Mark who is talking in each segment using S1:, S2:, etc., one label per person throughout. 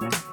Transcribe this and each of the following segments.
S1: magic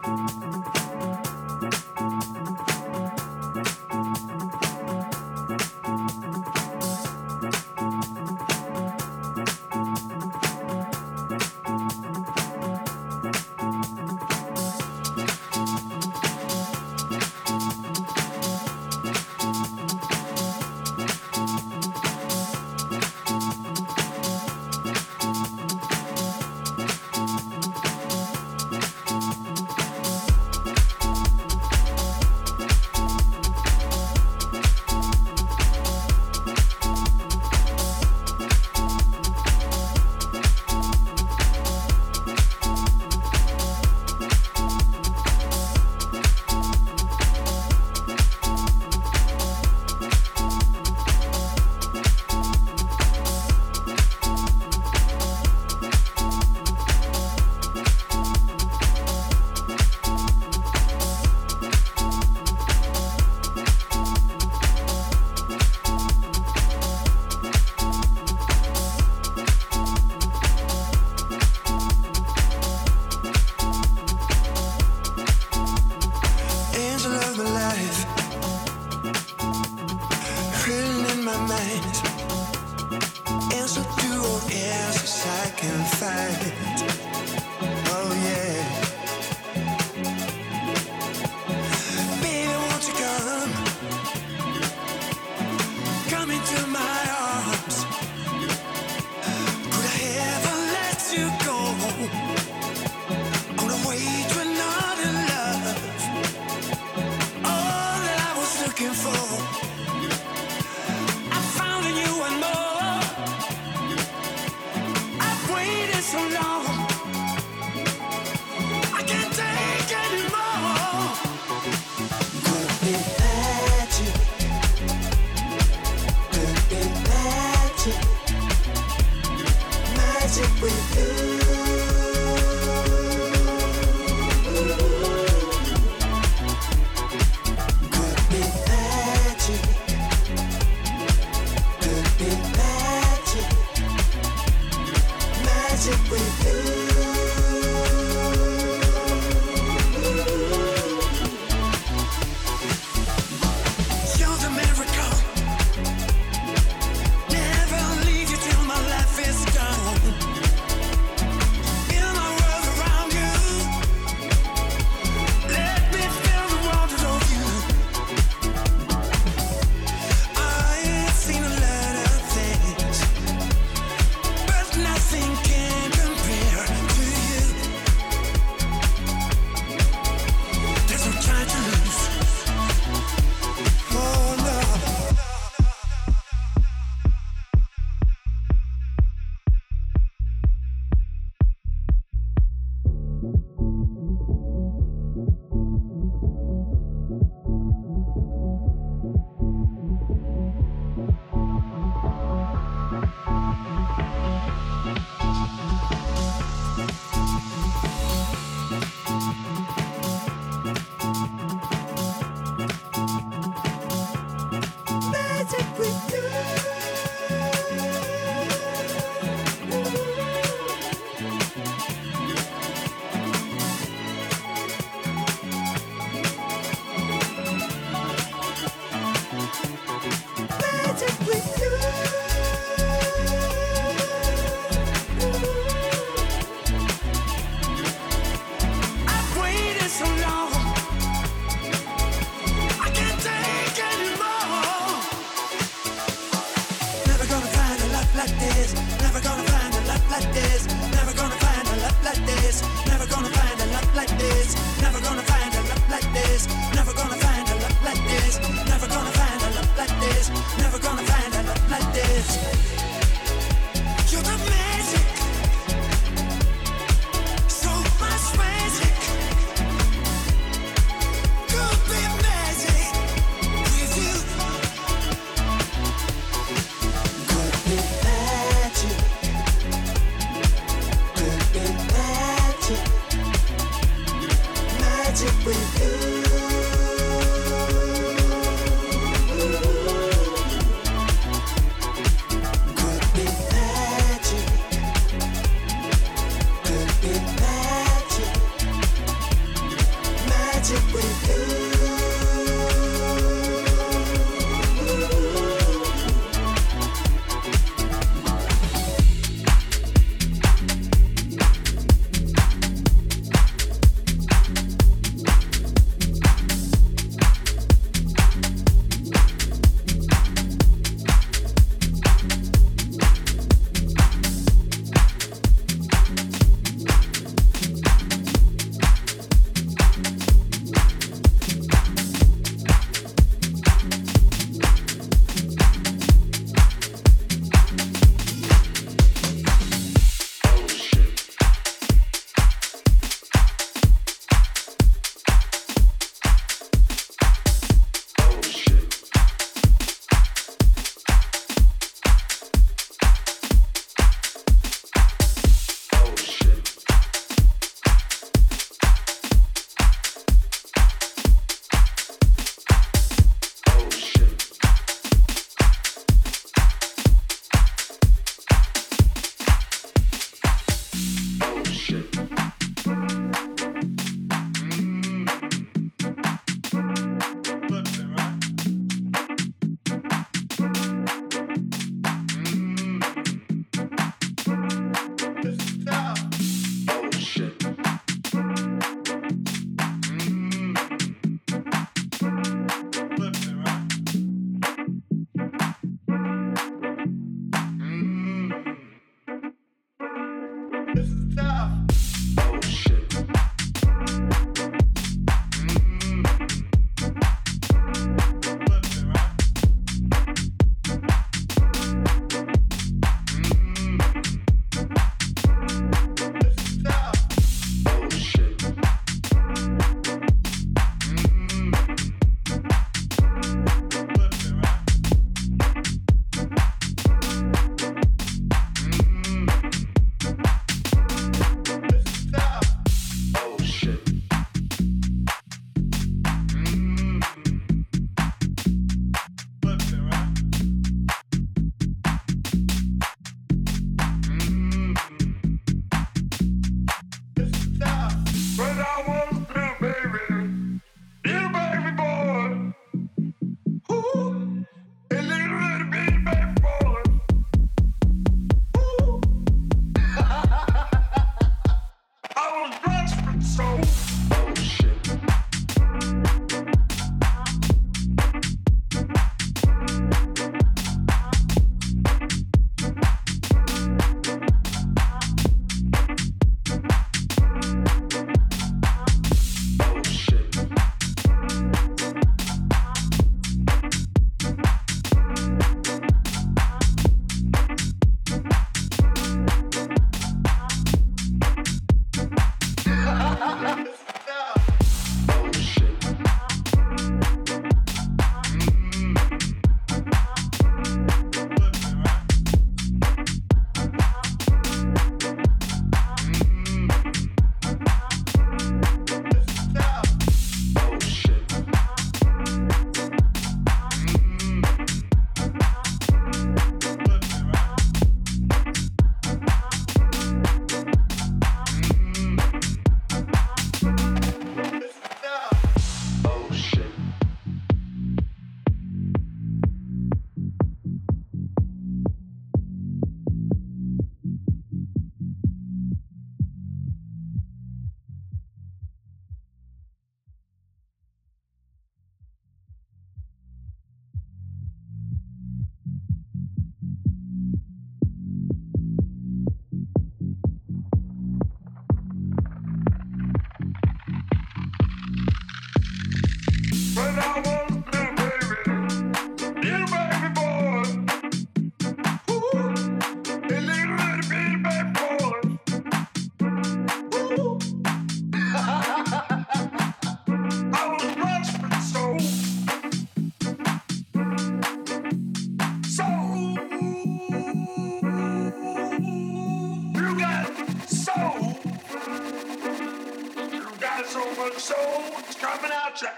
S2: soul is coming out your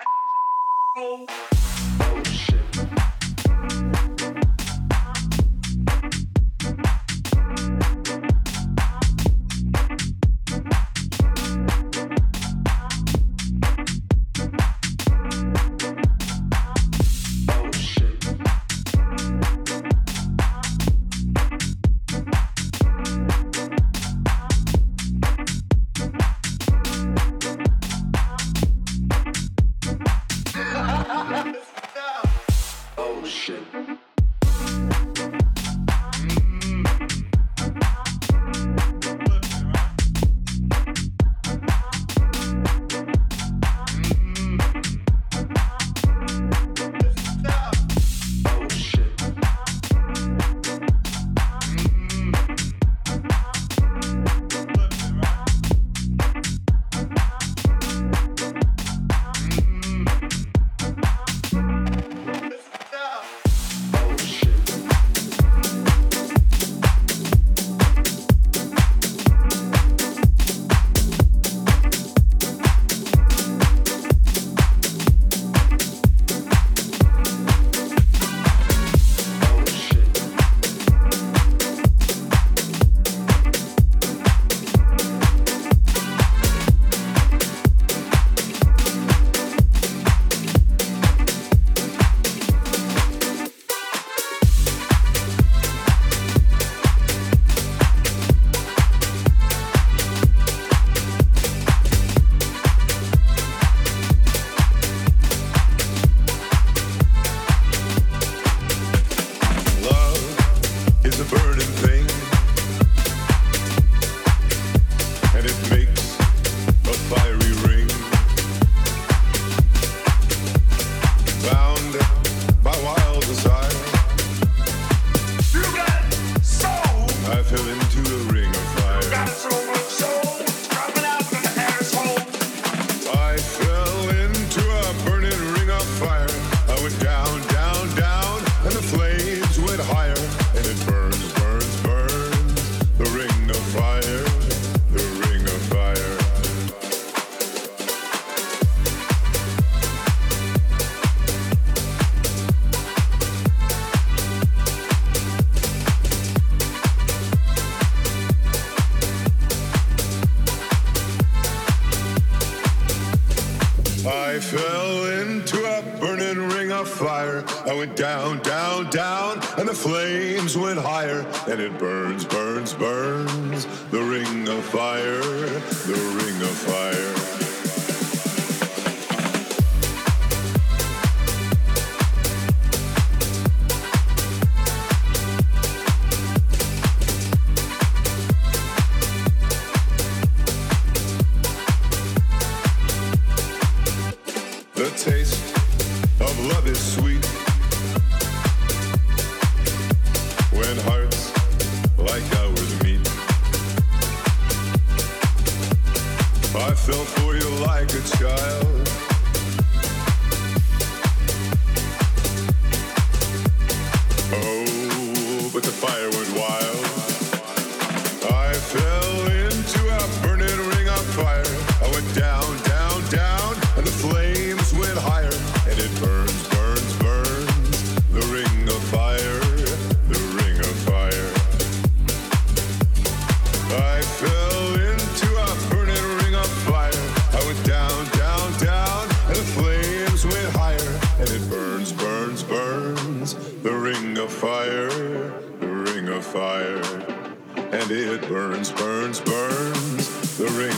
S2: asshole.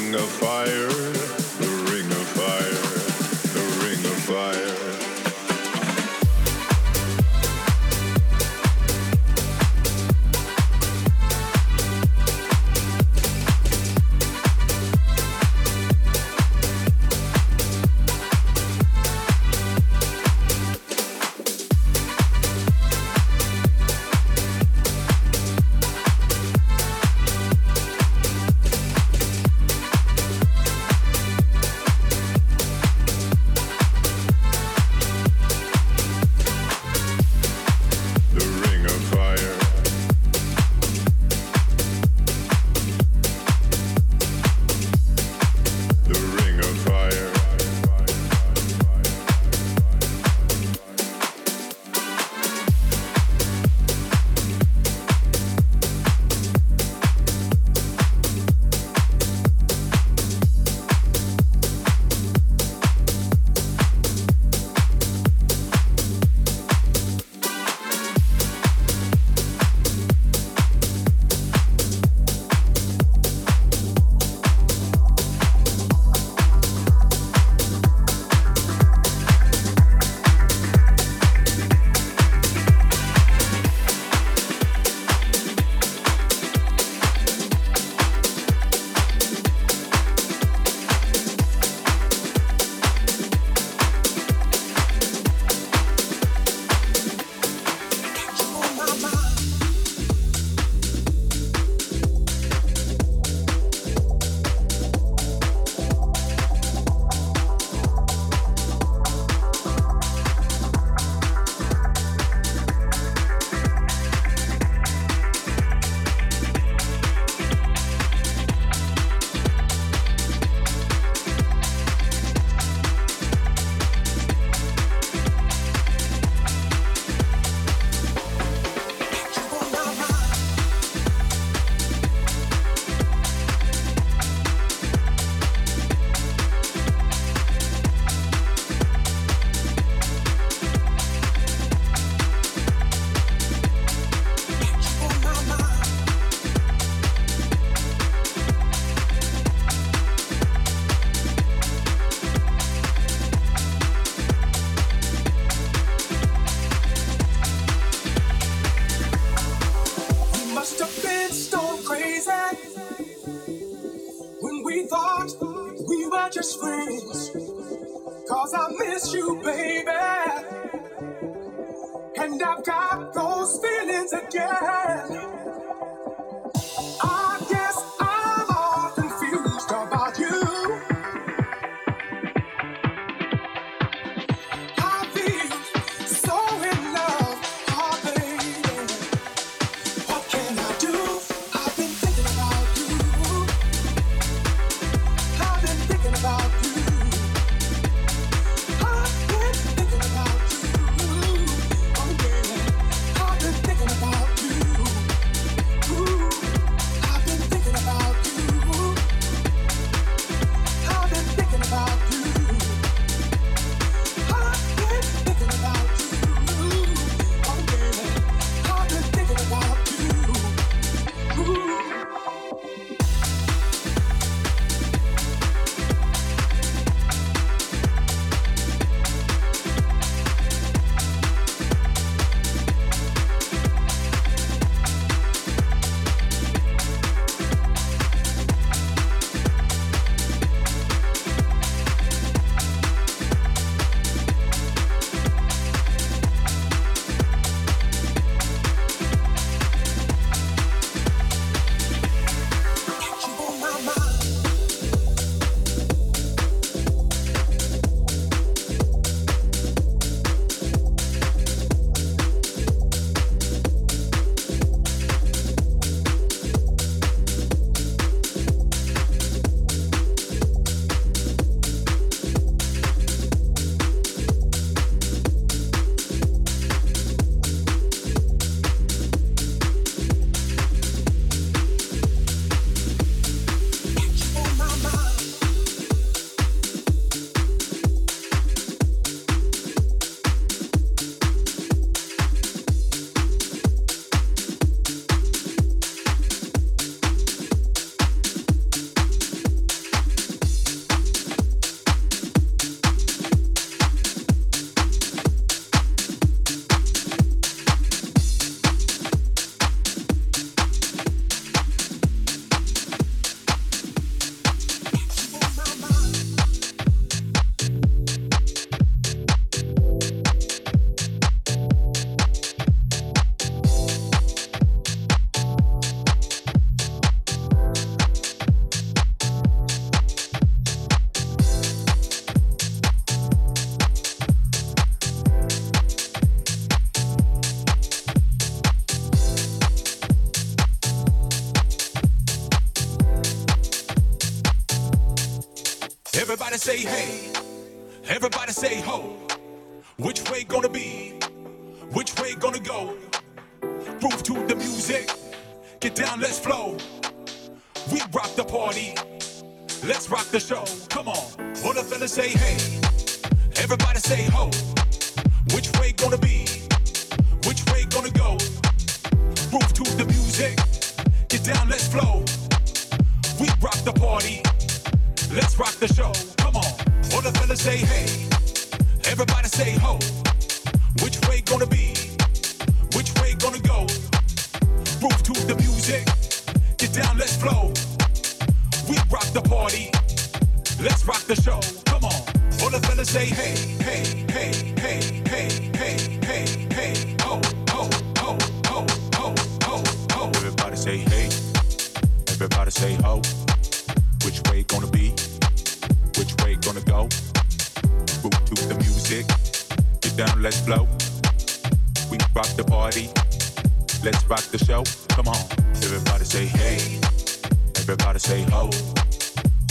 S2: a fire.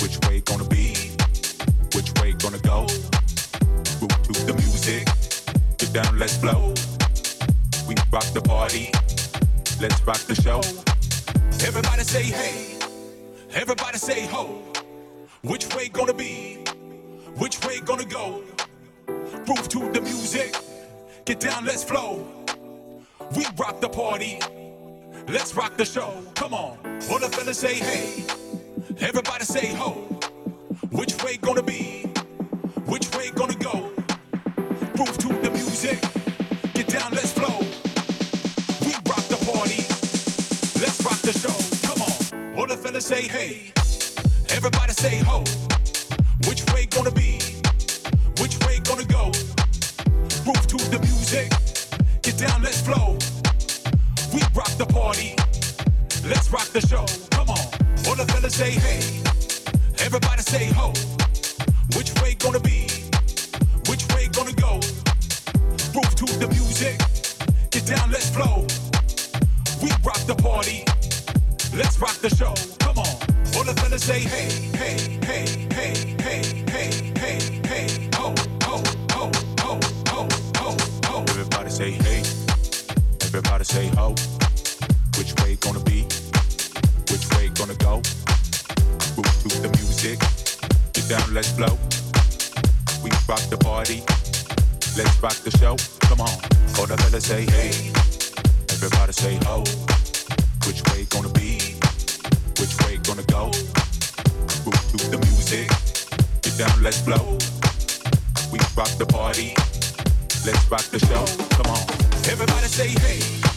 S3: Which way gonna be? Which way gonna go? Move to the music. Get down, let's blow. We rock the party. Let's rock the show. Everybody say hey. Everybody say ho. Which way gonna be? Which way gonna go? Groove to the music. Get down, let's flow. We rock the party. Let's rock the show. Come on. All the fellas say hey. Everybody say ho. Which way gonna be? Which way gonna go? Move to the music. Get down, let's flow. We rock the party. Let's rock the show. Come on. All the fellas say hey. Everybody say ho.
S4: free.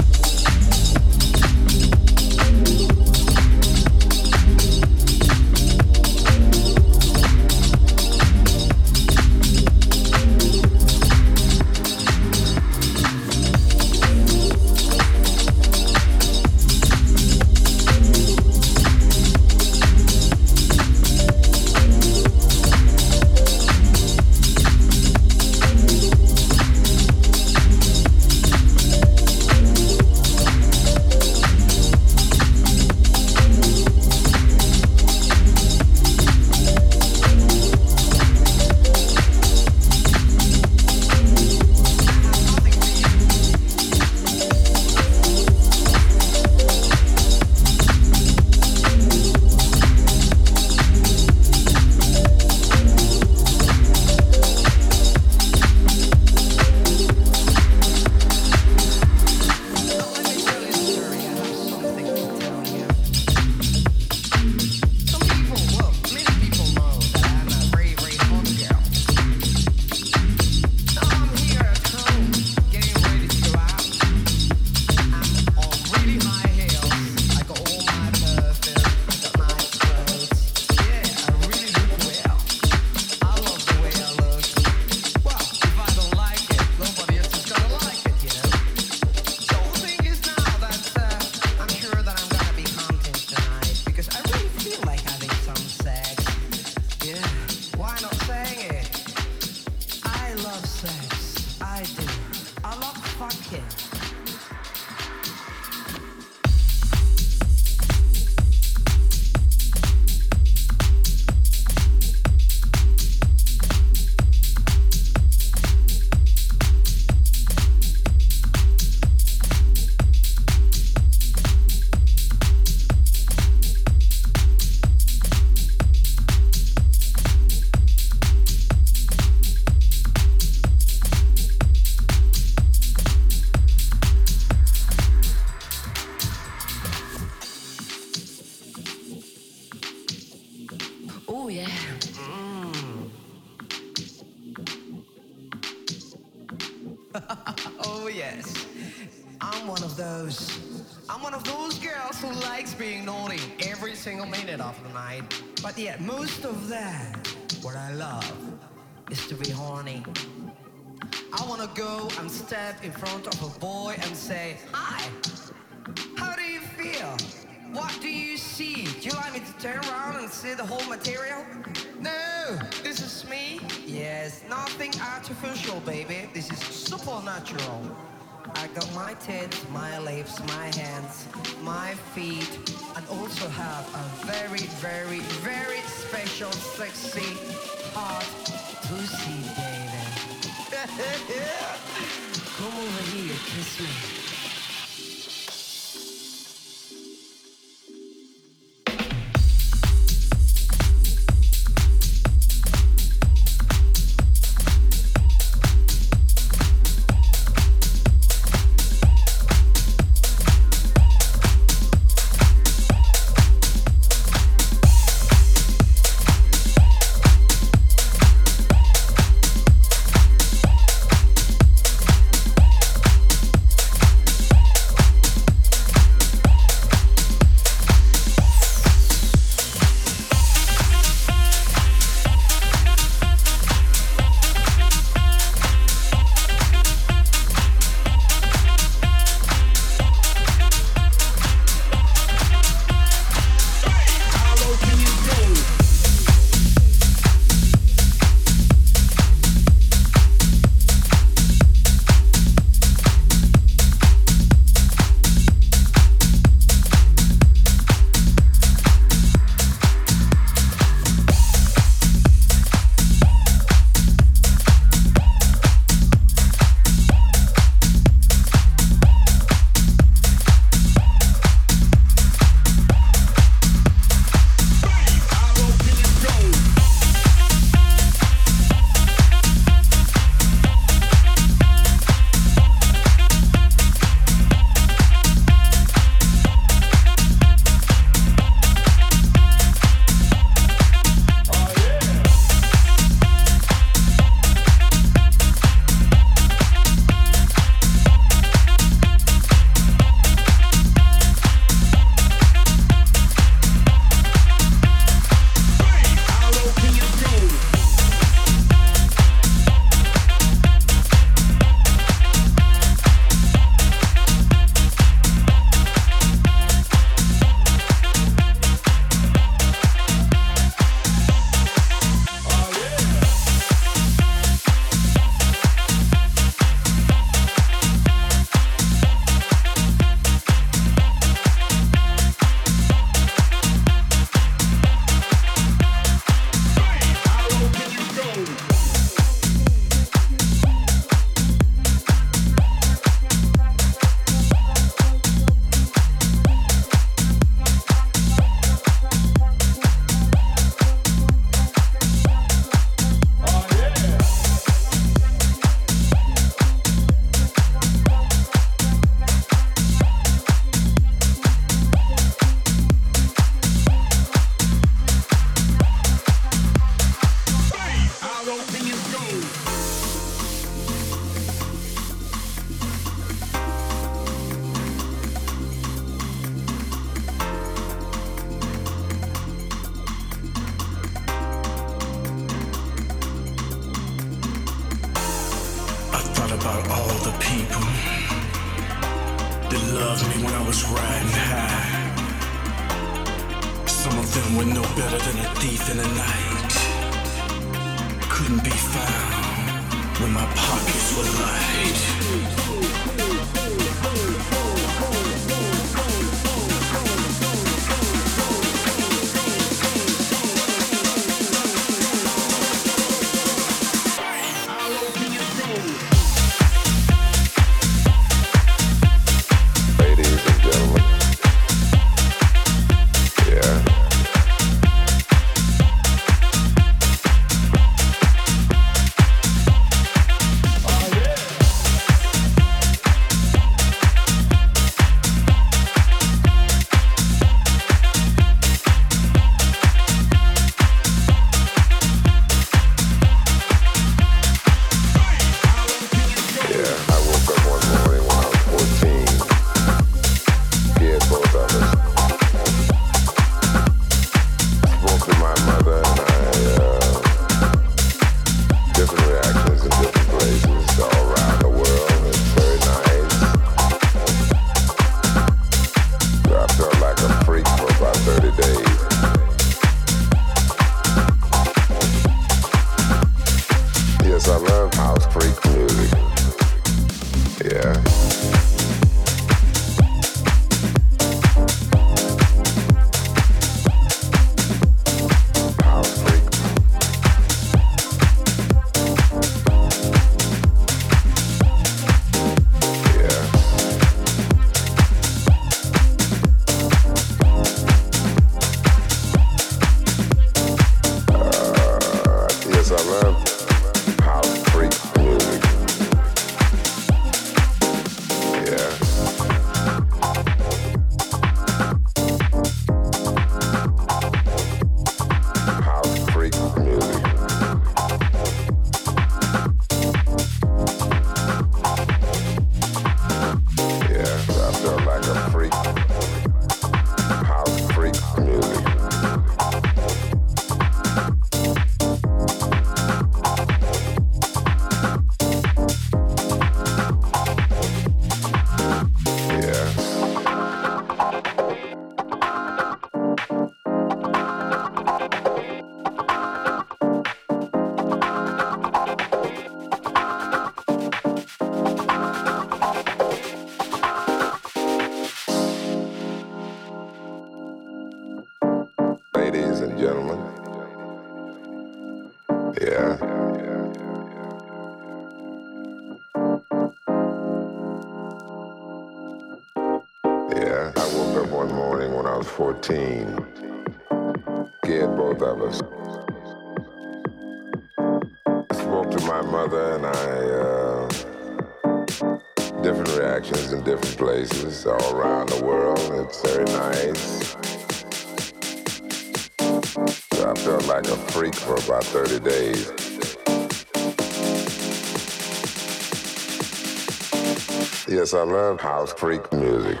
S4: Yes, I love
S5: house freak music.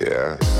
S5: Yeah.